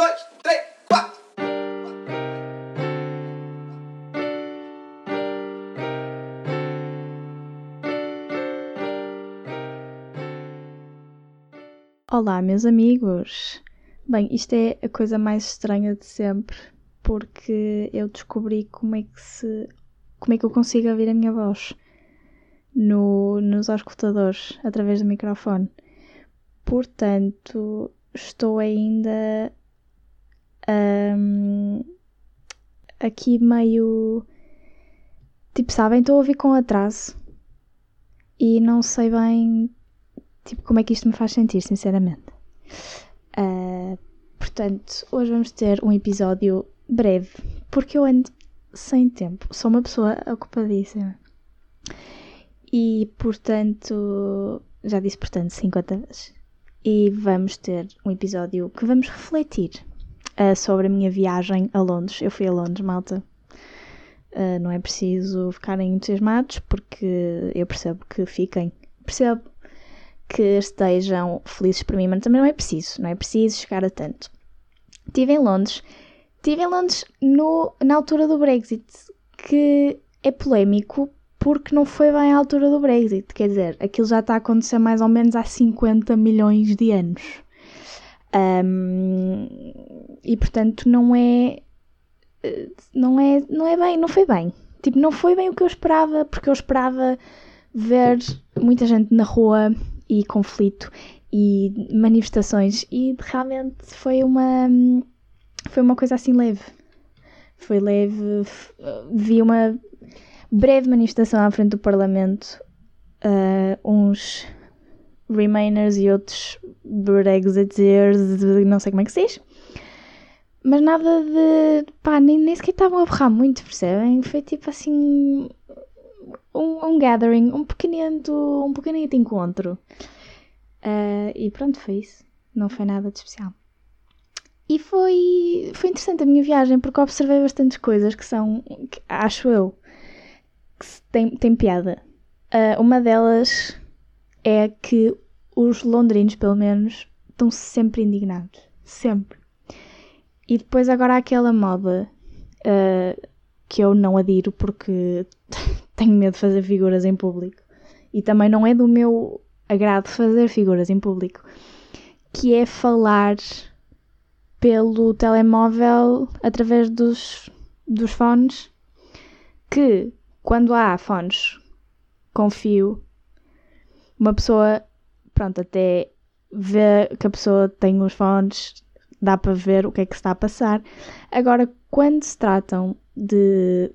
dois, três, quatro. Olá, meus amigos! Bem, isto é a coisa mais estranha de sempre, porque eu descobri como é que se. como é que eu consigo ouvir a minha voz no, nos auscultadores através do microfone. Portanto, estou ainda hum, aqui meio. Tipo, sabem, estou a ouvir com atraso e não sei bem tipo, como é que isto me faz sentir, sinceramente. Uh, portanto, hoje vamos ter um episódio breve, porque eu ando sem tempo. Sou uma pessoa ocupadíssima. E, portanto, já disse, portanto, 50 vezes. E vamos ter um episódio que vamos refletir uh, sobre a minha viagem a Londres. Eu fui a Londres, malta. Uh, não é preciso ficarem entusiasmados, porque eu percebo que fiquem. Percebo que estejam felizes por mim, mas também não é preciso, não é preciso chegar a tanto. Estive em Londres, estive em Londres no, na altura do Brexit, que é polémico porque não foi bem à altura do Brexit, quer dizer, aquilo já está a acontecer mais ou menos há 50 milhões de anos. Um, e portanto não é não é não é bem, não foi bem. Tipo, não foi bem o que eu esperava, porque eu esperava ver muita gente na rua e conflito e manifestações e realmente foi uma foi uma coisa assim leve foi leve vi uma breve manifestação à frente do parlamento uh, uns remainers e outros brexiteers não sei como é que se diz mas nada de pá, nem, nem sequer estavam a berrar muito, percebem? Foi tipo assim um, um gathering, um pequenino, um pequenito encontro. Uh, e pronto, foi isso. Não foi nada de especial. E foi, foi interessante a minha viagem porque observei bastantes coisas que são, que acho eu, que tem, tem piada. Uh, uma delas é que os londrinos, pelo menos, estão sempre indignados. Sempre. E depois agora há aquela moda uh, que eu não adiro porque tenho medo de fazer figuras em público. E também não é do meu agrado fazer figuras em público, que é falar pelo telemóvel através dos, dos fones, que quando há fones com fio, uma pessoa, pronto, até vê que a pessoa tem os fones, dá para ver o que é que está a passar. Agora, quando se tratam de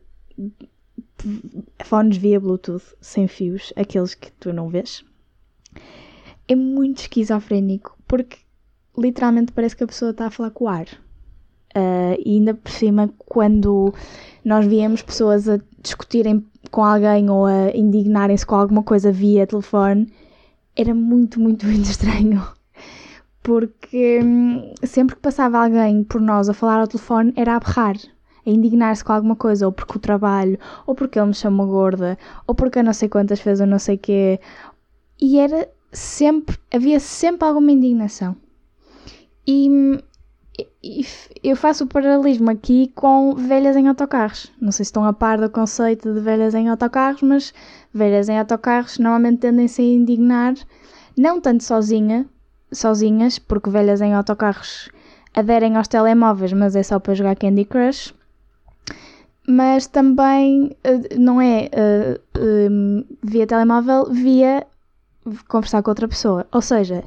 fones via Bluetooth sem fios, aqueles que tu não vês, é muito esquizofrénico porque literalmente parece que a pessoa está a falar com o ar. Uh, e ainda por cima, quando nós víamos pessoas a discutirem com alguém ou a indignarem-se com alguma coisa via telefone, era muito, muito, muito estranho. Porque hum, sempre que passava alguém por nós a falar ao telefone, era a berrar a indignar-se com alguma coisa, ou porque o trabalho, ou porque ele me chamou gorda, ou porque eu não sei quantas vezes eu não sei quê. E era sempre, havia sempre alguma indignação. E, e, eu faço o paralelismo aqui com velhas em autocarros. Não sei se estão a par do conceito de velhas em autocarros, mas velhas em autocarros normalmente tendem-se a indignar, não tanto sozinha, sozinhas, porque velhas em autocarros aderem aos telemóveis, mas é só para jogar Candy Crush mas também uh, não é uh, um, via telemóvel, via conversar com outra pessoa. Ou seja,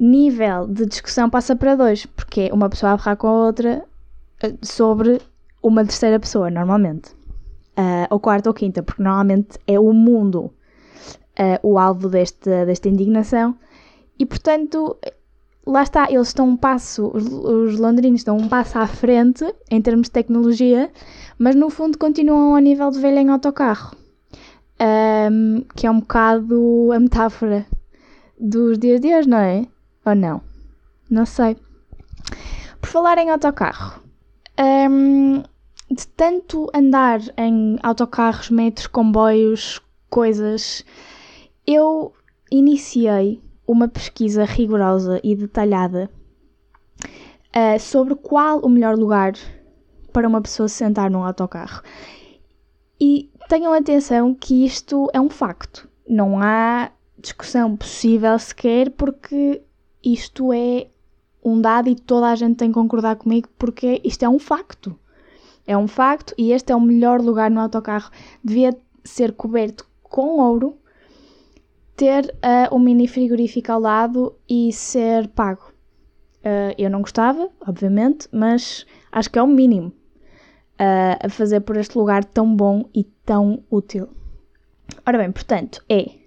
nível de discussão passa para dois, porque é uma pessoa a falar com a outra uh, sobre uma terceira pessoa, normalmente. ou quarta ou quinta, porque normalmente é o mundo o alvo desta, desta indignação. E portanto, lá está, eles estão um passo, os, os londrinos estão um passo à frente em termos de tecnologia, mas no fundo continuam a nível de velha em autocarro, um, que é um bocado a metáfora dos dias de hoje, não é? Ou não? Não sei. Por falar em autocarro, um, de tanto andar em autocarros, metros, comboios, coisas, eu iniciei uma pesquisa rigorosa e detalhada uh, sobre qual o melhor lugar para uma pessoa se sentar num autocarro. E tenham atenção que isto é um facto. Não há discussão possível sequer, porque isto é um dado e toda a gente tem que concordar comigo, porque isto é um facto. É um facto e este é o melhor lugar no autocarro. Devia ser coberto com ouro, ter uh, um mini frigorífico ao lado e ser pago. Uh, eu não gostava, obviamente, mas acho que é o mínimo uh, a fazer por este lugar tão bom e tão útil. Ora bem, portanto, é.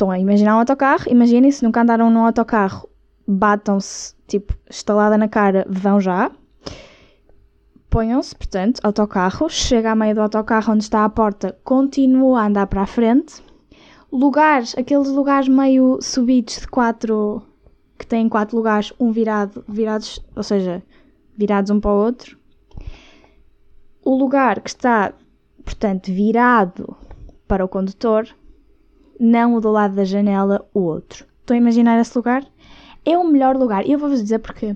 Estão a imaginar um autocarro, imaginem se nunca andaram num autocarro, batam-se, tipo, estalada na cara, vão já. Ponham-se, portanto, autocarro, chega à meio do autocarro onde está a porta, continua a andar para a frente. Lugares, aqueles lugares meio subidos de quatro, que têm quatro lugares, um virado, virados, ou seja, virados um para o outro. O lugar que está, portanto, virado para o condutor, não o do lado da janela, o outro. Estão a imaginar esse lugar? É o melhor lugar. E eu vou-vos dizer porquê.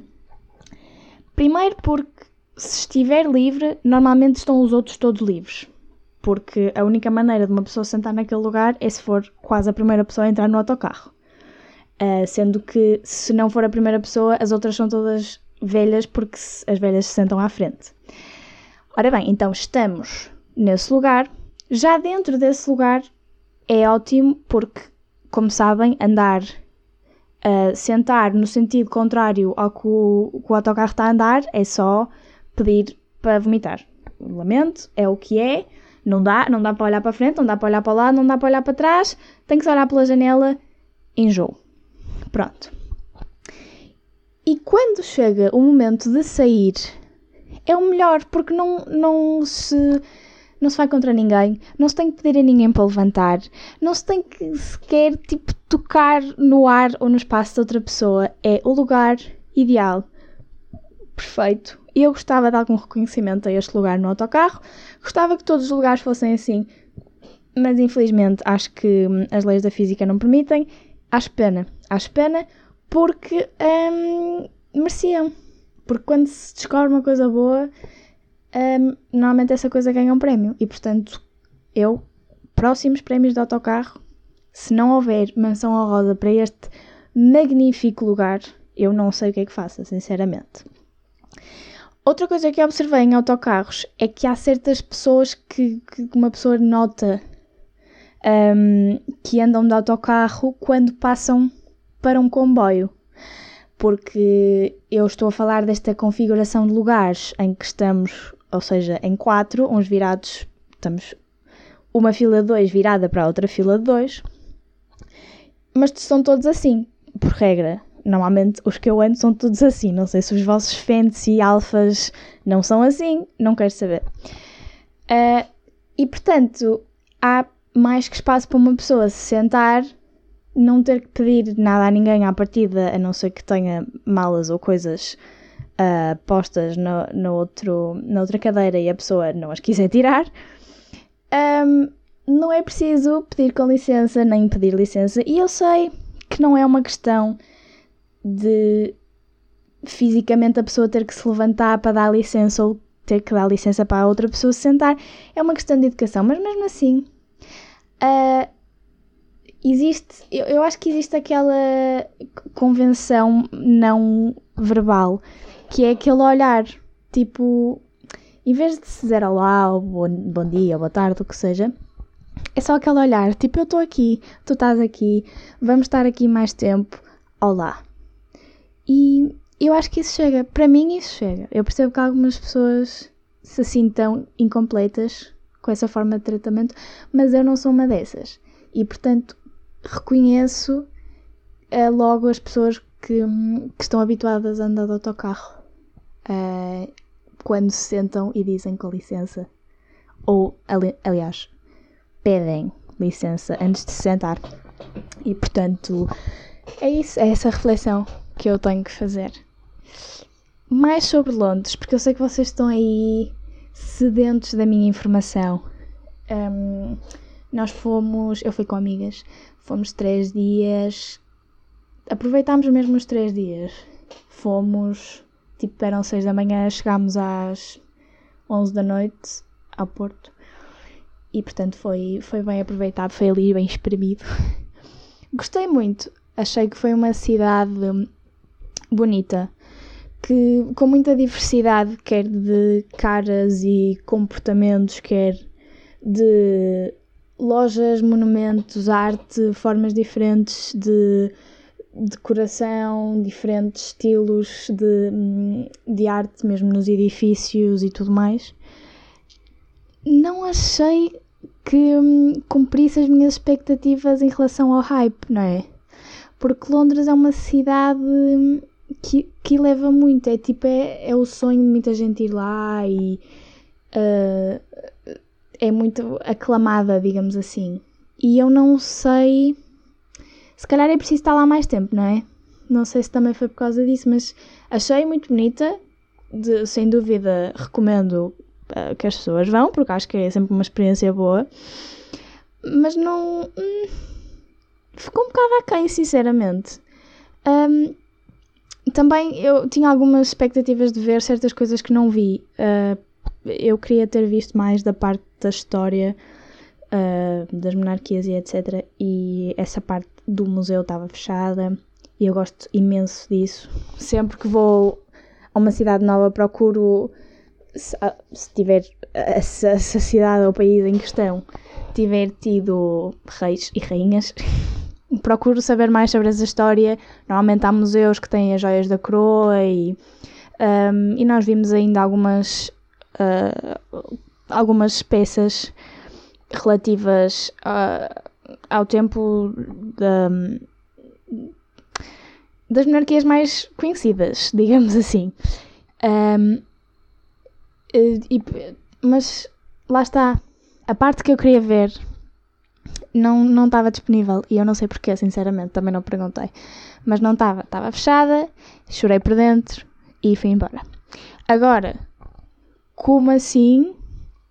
Primeiro porque se estiver livre, normalmente estão os outros todos livres. Porque a única maneira de uma pessoa sentar naquele lugar é se for quase a primeira pessoa a entrar no autocarro. Uh, sendo que se não for a primeira pessoa, as outras são todas velhas porque as velhas se sentam à frente. Ora bem, então estamos nesse lugar. Já dentro desse lugar é ótimo porque, como sabem, andar uh, sentar no sentido contrário ao que o, que o autocarro está a andar é só pedir para vomitar. Lamento, é o que é. Não dá, não dá para olhar para frente, não dá para olhar para lá, não dá para olhar para trás. Tem que se olhar pela janela. Enjoo. Pronto. E quando chega o momento de sair, é o melhor, porque não, não se não se vai contra ninguém, não se tem que pedir a ninguém para levantar, não se tem que sequer tipo, tocar no ar ou no espaço de outra pessoa. É o lugar ideal. Perfeito. Eu gostava de algum reconhecimento a este lugar no autocarro. Gostava que todos os lugares fossem assim, mas infelizmente acho que hum, as leis da física não permitem. Acho pena. Acho pena porque hum, mereciam. Porque quando se descobre uma coisa boa, um, normalmente essa coisa ganha um prémio. E portanto, eu, próximos prémios de autocarro, se não houver menção honrosa para este magnífico lugar, eu não sei o que é que faça, sinceramente. Outra coisa que observei em autocarros é que há certas pessoas que, que uma pessoa nota um, que andam de autocarro quando passam para um comboio. Porque eu estou a falar desta configuração de lugares em que estamos ou seja, em quatro, uns virados, estamos uma fila dois virada para a outra fila de dois, mas são todos assim, por regra. Normalmente os que eu ando são todos assim. Não sei se os vossos fancy alfas não são assim, não quero saber. Uh, e portanto, há mais que espaço para uma pessoa se sentar, não ter que pedir nada a ninguém à partida, a não ser que tenha malas ou coisas uh, postas no, no outro, na outra cadeira e a pessoa não as quiser tirar, um, não é preciso pedir com licença nem pedir licença. E eu sei que não é uma questão de fisicamente a pessoa ter que se levantar para dar licença ou ter que dar licença para a outra pessoa se sentar. É uma questão de educação, mas mesmo assim. Uh, existe, eu, eu acho que existe aquela convenção não verbal que é aquele olhar, tipo, em vez de se dizer olá, ou bom, bom dia, ou boa tarde, o que seja, é só aquele olhar, tipo, eu estou aqui, tu estás aqui, vamos estar aqui mais tempo, olá. E eu acho que isso chega, para mim isso chega. Eu percebo que algumas pessoas se sintam incompletas com essa forma de tratamento, mas eu não sou uma dessas. E portanto, reconheço é, logo as pessoas que, que estão habituadas a andar de autocarro uh, quando se sentam e dizem com licença, ou ali, aliás, pedem licença antes de se sentar. E portanto, é isso, é essa reflexão que eu tenho que fazer. Mais sobre Londres, porque eu sei que vocês estão aí sedentos da minha informação. Um, nós fomos, eu fui com amigas, fomos três dias, aproveitámos mesmo os três dias fomos, tipo, eram 6 da manhã, chegámos às 11 da noite ao Porto. E portanto foi, foi bem aproveitado, foi ali bem espremido. Gostei muito, achei que foi uma cidade bonita, que com muita diversidade, quer de caras e comportamentos, quer de lojas, monumentos, arte, formas diferentes de decoração, diferentes estilos de, de arte, mesmo nos edifícios e tudo mais. Não achei que hum, cumprisse as minhas expectativas em relação ao hype, não é? Porque Londres é uma cidade hum, que, que leva muito, é tipo, é, é o sonho de muita gente ir lá e uh, é muito aclamada, digamos assim. E eu não sei. Se calhar é preciso estar lá mais tempo, não é? Não sei se também foi por causa disso, mas achei muito bonita. De, sem dúvida, recomendo uh, que as pessoas vão, porque acho que é sempre uma experiência boa. Mas não. Hum, ficou um bocado aquém, sinceramente. Um, também eu tinha algumas expectativas de ver certas coisas que não vi. Uh, eu queria ter visto mais da parte da história uh, das monarquias e etc. E essa parte do museu estava fechada e eu gosto imenso disso. Sempre que vou a uma cidade nova procuro se, ah, se tiver se, a cidade ou país em questão tiver tido reis e rainhas procuro saber mais sobre essa história normalmente há museus que têm as joias da coroa e, um, e nós vimos ainda algumas uh, algumas peças relativas a, ao tempo da, das monarquias mais conhecidas, digamos assim. Um, e, mas lá está, a parte que eu queria ver não não estava disponível e eu não sei porquê, sinceramente, também não perguntei. Mas não estava, estava fechada, chorei por dentro e fui embora. Agora, como assim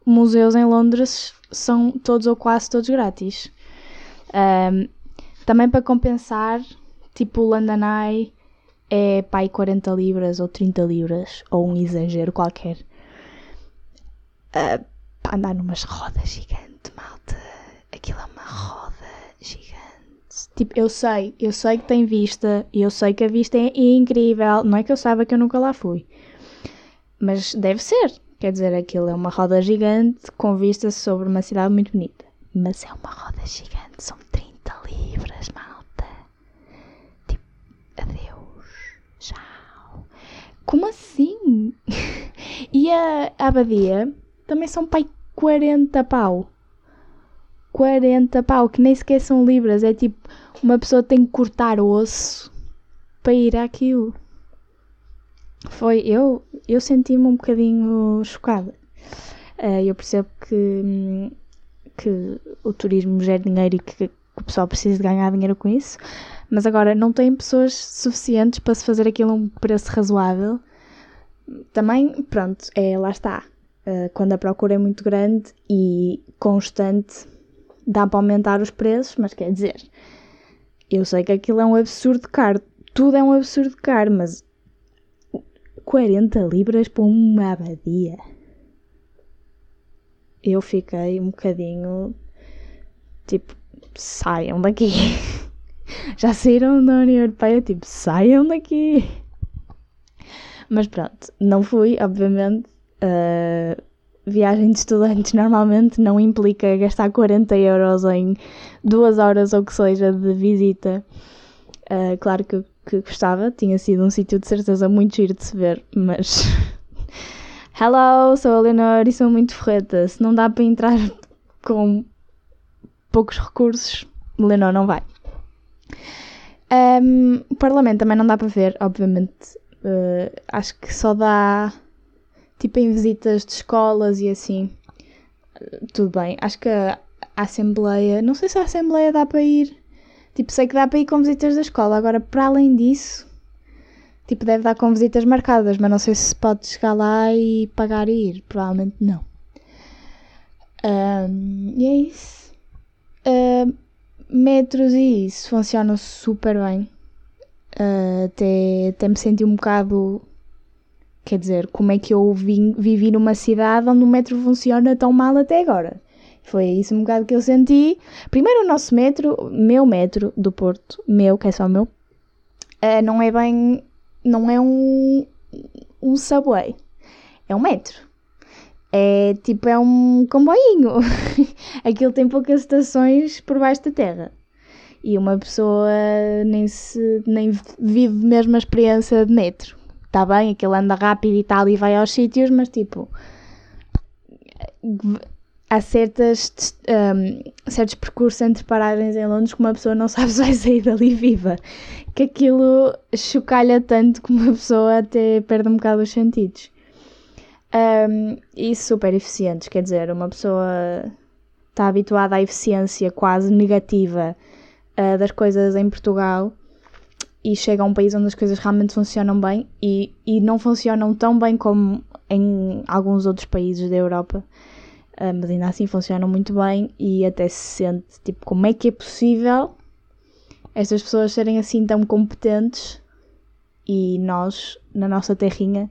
museus em Londres são todos ou quase todos grátis? Um, também para compensar, tipo o London Eye é pai 40 libras ou 30 libras, ou um exagero qualquer. Uh, para andar numas rodas gigantes, malta. Aquilo é uma roda gigante. Tipo, eu sei, eu sei que tem vista, eu sei que a vista é incrível. Não é que eu saiba que eu nunca lá fui. Mas deve ser. Quer dizer, aquilo é uma roda gigante com vista sobre uma cidade muito bonita. Mas é uma roda gigante, são 30 libras, malta. Tipo, adeus, tchau. Como assim? e a, abadia também são pai 40 pau. 40 pau, que nem sequer são libras. É tipo, uma pessoa tem que cortar osso para ir àquilo. Foi, eu, eu senti-me um bocadinho chocada. Uh, eu percebo que, que o turismo gera dinheiro e que, que o pessoal precisa de ganhar dinheiro com isso, mas agora não tem pessoas suficientes para se fazer aquilo a um preço razoável. Também, pronto, é, lá está. Uh, quando a procura é muito grande e constante, dá para aumentar os preços, mas quer dizer, eu sei que aquilo é um absurdo caro, tudo é um absurdo caro, mas 40 libras para uma abadia. Eu fiquei um bocadinho tipo, saiam daqui. Já saíram da União Europeia, tipo, saiam daqui. Mas pronto, não fui, obviamente. Uh, viagem de estudantes normalmente não implica gastar 40 euros em duas horas ou que seja de visita. Uh, claro que que gostava, tinha sido um sítio de certeza muito giro de se ver, mas. Hello, sou a Leonor e sou muito ferreta. Se não dá para entrar com poucos recursos, Leonor não vai. Um, o Parlamento também não dá para ver, obviamente. Uh, acho que só dá tipo em visitas de escolas e assim. Uh, tudo bem. Acho que a Assembleia. Não sei se a Assembleia dá para ir Tipo, sei que dá para ir com visitas da escola. Agora, para além disso, tipo, deve dar com visitas marcadas, mas não sei se pode chegar lá e pagar e ir. Provavelmente não. Um, e é isso. Metros e isso funcionam super bem. Uh, até, até me senti um bocado. Quer dizer, como é que eu vim, vivi numa cidade onde o metro funciona tão mal até agora? Foi isso um bocado que eu senti. Primeiro, o nosso metro, meu metro do Porto, meu, que é só meu, uh, não é bem. Não é um, um subway. É um metro. É tipo, é um comboinho. Aquilo tem poucas estações por baixo da terra. E uma pessoa nem, se, nem vive mesmo a experiência de metro. Está bem, aquilo anda rápido e tal e vai aos sítios, mas tipo. Há certas, um, certos percursos entre paragens em Londres que uma pessoa não sabe se vai sair dali viva. Que aquilo chocalha tanto que uma pessoa até perde um bocado os sentidos. Um, e super eficientes, quer dizer, uma pessoa está habituada à eficiência quase negativa uh, das coisas em Portugal e chega a um país onde as coisas realmente funcionam bem e, e não funcionam tão bem como em alguns outros países da Europa, uh, mas ainda assim funcionam muito bem e até se sente tipo como é que é possível estas pessoas serem assim tão competentes e nós, na nossa terrinha,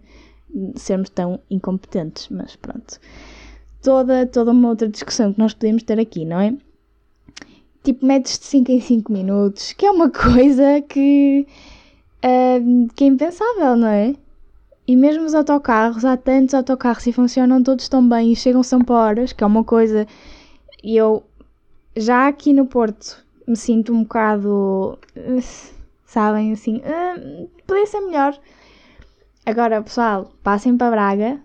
sermos tão incompetentes, mas pronto. Toda, toda uma outra discussão que nós podemos ter aqui, não é? Tipo, metes de 5 em 5 minutos, que é uma coisa que, uh, que é impensável, não é? E mesmo os autocarros, há tantos autocarros e funcionam todos tão bem e chegam sempre horas, que é uma coisa. E eu, já aqui no Porto, me sinto um bocado. Sabem, assim. Uh, podia ser melhor. Agora, pessoal, passem para Braga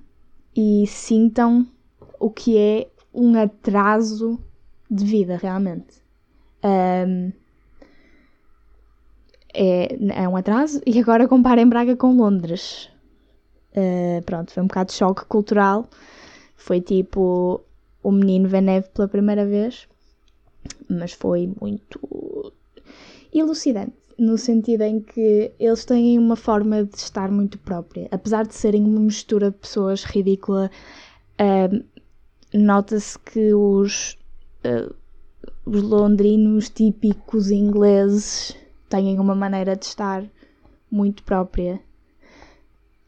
e sintam o que é um atraso de vida, realmente. Um, é, é um atraso. E agora comparem Braga com Londres. Uh, pronto, foi um bocado de choque cultural. Foi tipo o menino ver neve pela primeira vez, mas foi muito elucidante no sentido em que eles têm uma forma de estar muito própria. Apesar de serem uma mistura de pessoas ridícula, uh, nota-se que os, uh, os londrinos típicos ingleses têm uma maneira de estar muito própria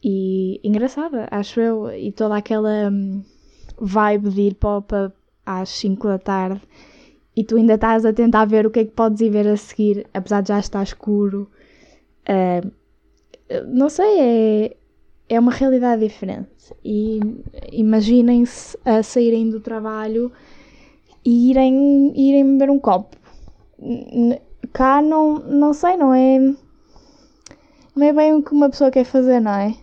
e engraçada, acho eu. E toda aquela um, vibe de ir para às 5 da tarde e tu ainda estás a tentar ver o que é que podes ir ver a seguir, apesar de já estar escuro. Uh, não sei, é, é uma realidade diferente. E imaginem-se a saírem do trabalho e irem, irem beber um copo. Cá não, não sei, não é. Não é bem o que uma pessoa quer fazer, não é?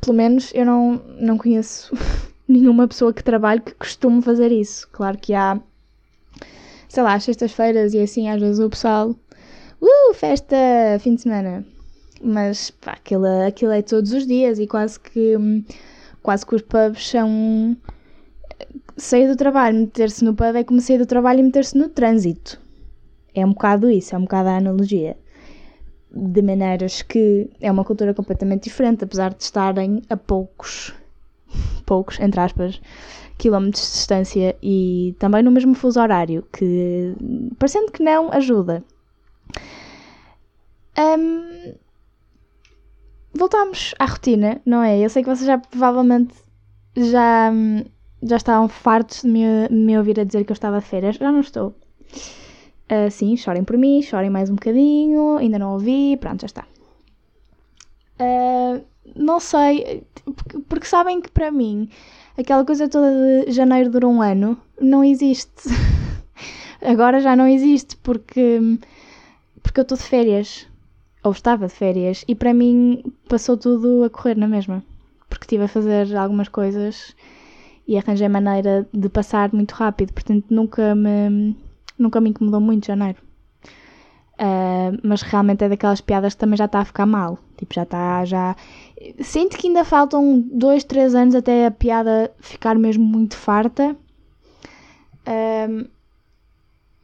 Pelo menos eu não, não conheço nenhuma pessoa que trabalhe que costume fazer isso. Claro que há, sei lá, sextas-feiras e assim, às vezes o pessoal, uh, festa, fim de semana. Mas pá, aquilo, aquilo é todos os dias e quase que, quase que os pubs são. Sair do trabalho, meter-se no pub é como sair do trabalho e meter-se no trânsito. É um bocado isso, é um bocado a analogia. De maneiras que é uma cultura completamente diferente, apesar de estarem a poucos poucos, entre aspas, quilómetros de distância e também no mesmo fuso horário, que parecendo que não ajuda. Um, voltamos à rotina, não é? Eu sei que vocês já provavelmente já, já estavam fartos de me, me ouvir a dizer que eu estava de férias. Já não estou. Uh, chorem por mim, chorem mais um bocadinho, ainda não ouvi, pronto, já está. Uh, não sei, porque, porque, sabem que para mim aquela coisa toda de janeiro dura um ano não existe. Agora já não existe porque, porque eu estou de férias, ou estava de férias, e para mim passou tudo a correr na mesma. Porque estive a fazer algumas coisas e arranjei maneira de passar muito rápido, portanto nunca me, nunca me incomodou muito janeiro. Uh, mas realmente é daquelas piadas que também já está a ficar mal. Tipo, já está, já... Sinto que ainda faltam dois, três anos até a piada ficar mesmo muito farta. Uh,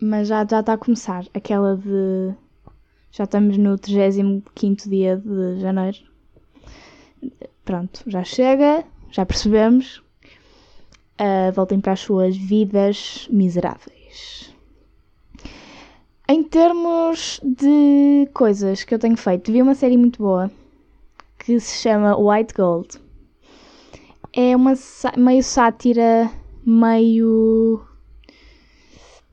mas já, já está a começar. Aquela de... Já estamos no 35 dia de janeiro. Pronto, já chega, já percebemos. Uh, voltem para as suas vidas miseráveis. Em termos de coisas que eu tenho feito, vi uma série muito boa que se chama White Gold. É uma meio sátira, meio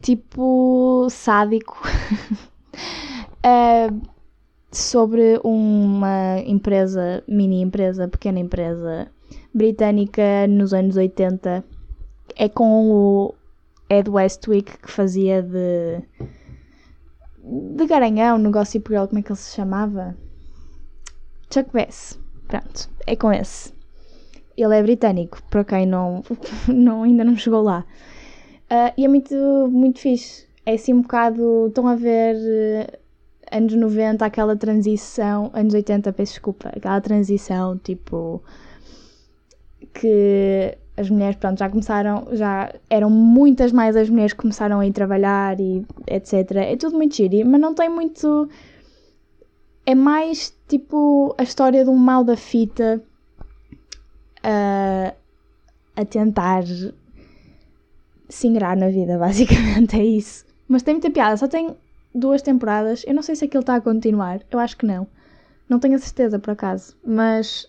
tipo sádico uh, sobre uma empresa, mini empresa, pequena empresa britânica nos anos 80. É com o Ed Westwick que fazia de. De Garanhão, no Gossip Girl, como é que ele se chamava? Chuck Bass. Pronto, é com esse. Ele é britânico, para quem não, não ainda não chegou lá. Uh, e é muito, muito fixe. É assim um bocado. Estão a ver uh, anos 90, aquela transição. Anos 80, peço desculpa. Aquela transição tipo. Que as mulheres, pronto, já começaram. Já eram muitas mais as mulheres que começaram a ir trabalhar e etc. É tudo muito giro, mas não tem muito. É mais tipo a história de um mal da fita. Uh, a tentar se ingrar na vida, basicamente é isso. Mas tem muita piada, só tem duas temporadas. Eu não sei se aquilo está a continuar, eu acho que não. Não tenho a certeza por acaso, mas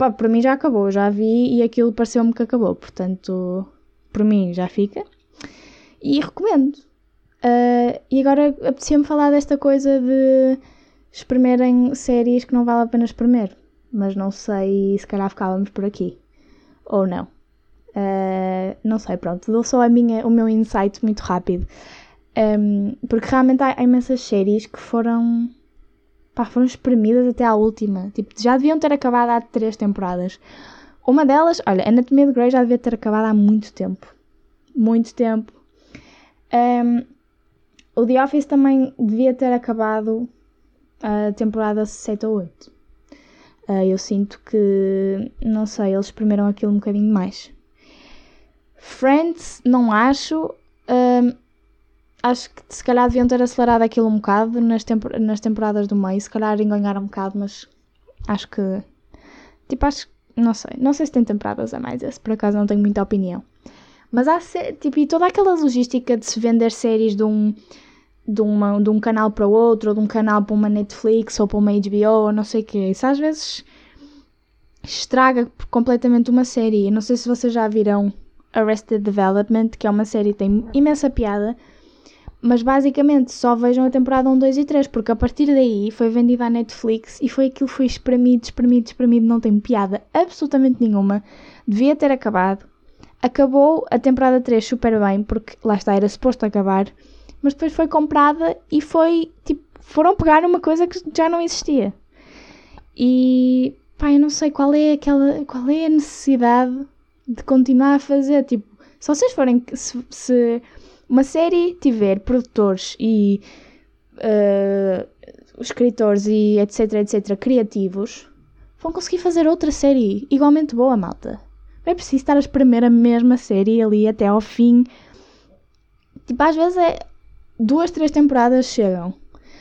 pá, para mim já acabou, já vi e aquilo pareceu-me que acabou, portanto, por mim já fica. E recomendo. Uh, e agora apetecia-me falar desta coisa de espremerem séries que não vale a pena espremer, mas não sei se calhar ficávamos por aqui ou não. Uh, não sei, pronto, dou só a minha, o meu insight muito rápido. Um, porque realmente há, há, imensas séries que foram. Pá, foram espremidas até à última. Tipo, já deviam ter acabado há três temporadas. Uma delas, olha, Anatomia de Grey já devia ter acabado há muito tempo. Muito tempo. Um, o The Office também devia ter acabado a temporada 7 ou 8. Uh, eu sinto que, não sei, eles espremeram aquilo um bocadinho mais. Friends, não acho. Um, acho que se calhar deviam ter acelerado aquilo um bocado nas, tempor nas temporadas do meio. Se calhar enganharam um bocado, mas acho que. Tipo, acho Não sei. Não sei se tem temporadas a mais. Esse por acaso não tenho muita opinião. Mas há. Tipo, e toda aquela logística de se vender séries de um. De, uma, de um canal para o outro, ou de um canal para uma Netflix ou para uma HBO, ou não sei o quê. Isso às vezes estraga completamente uma série. Eu não sei se vocês já viram Arrested Development, que é uma série que tem imensa piada, mas basicamente só vejam a temporada 1, 2 e 3, porque a partir daí foi vendida à Netflix e foi aquilo foi espremido, espremido, espremido, não tem piada absolutamente nenhuma, devia ter acabado. Acabou a temporada 3 super bem, porque lá está, era suposto acabar, mas depois foi comprada e foi tipo, foram pegar uma coisa que já não existia. E pá, eu não sei qual é aquela, qual é a necessidade de continuar a fazer. Tipo, se vocês forem. Se, se uma série tiver produtores e uh, escritores e etc, etc, criativos, vão conseguir fazer outra série igualmente boa, malta. Não é preciso estar a espremer a mesma série ali até ao fim. Tipo, às vezes é. Duas, três temporadas chegam.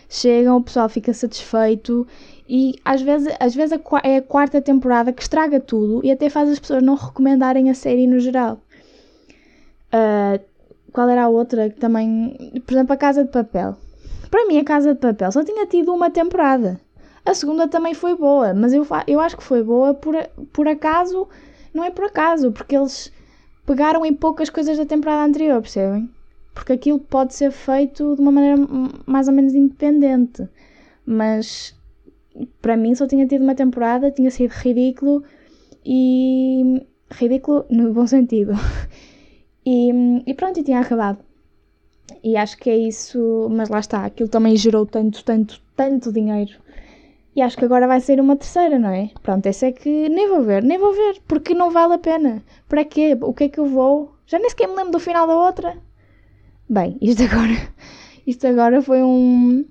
Chegam, o pessoal fica satisfeito e às vezes, às vezes é a quarta temporada que estraga tudo e até faz as pessoas não recomendarem a série no geral. Uh, qual era a outra que também. Por exemplo, a Casa de Papel. Para mim, a Casa de Papel só tinha tido uma temporada. A segunda também foi boa, mas eu, eu acho que foi boa por, por acaso. Não é por acaso, porque eles pegaram em poucas coisas da temporada anterior, percebem? Porque aquilo pode ser feito de uma maneira mais ou menos independente. Mas para mim só tinha tido uma temporada, tinha sido ridículo e. ridículo no bom sentido. E, e pronto, e tinha acabado. E acho que é isso, mas lá está, aquilo também gerou tanto, tanto, tanto dinheiro. E acho que agora vai ser uma terceira, não é? Pronto, essa é que nem vou ver, nem vou ver, porque não vale a pena. Para quê? O que é que eu vou? Já nem sequer me lembro do final da outra. Bem, isto agora, isto agora foi um,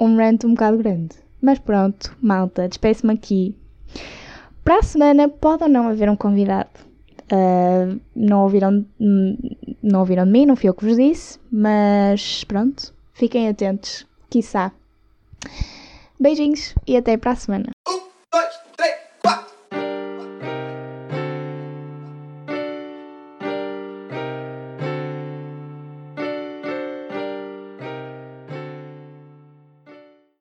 um rant um bocado grande. Mas pronto, malta, despeço-me aqui. Para a semana pode ou não haver um convidado. Uh, não, ouviram, não ouviram de mim, não fui eu que vos disse, mas pronto, fiquem atentos, quiçá. Beijinhos e até para a semana.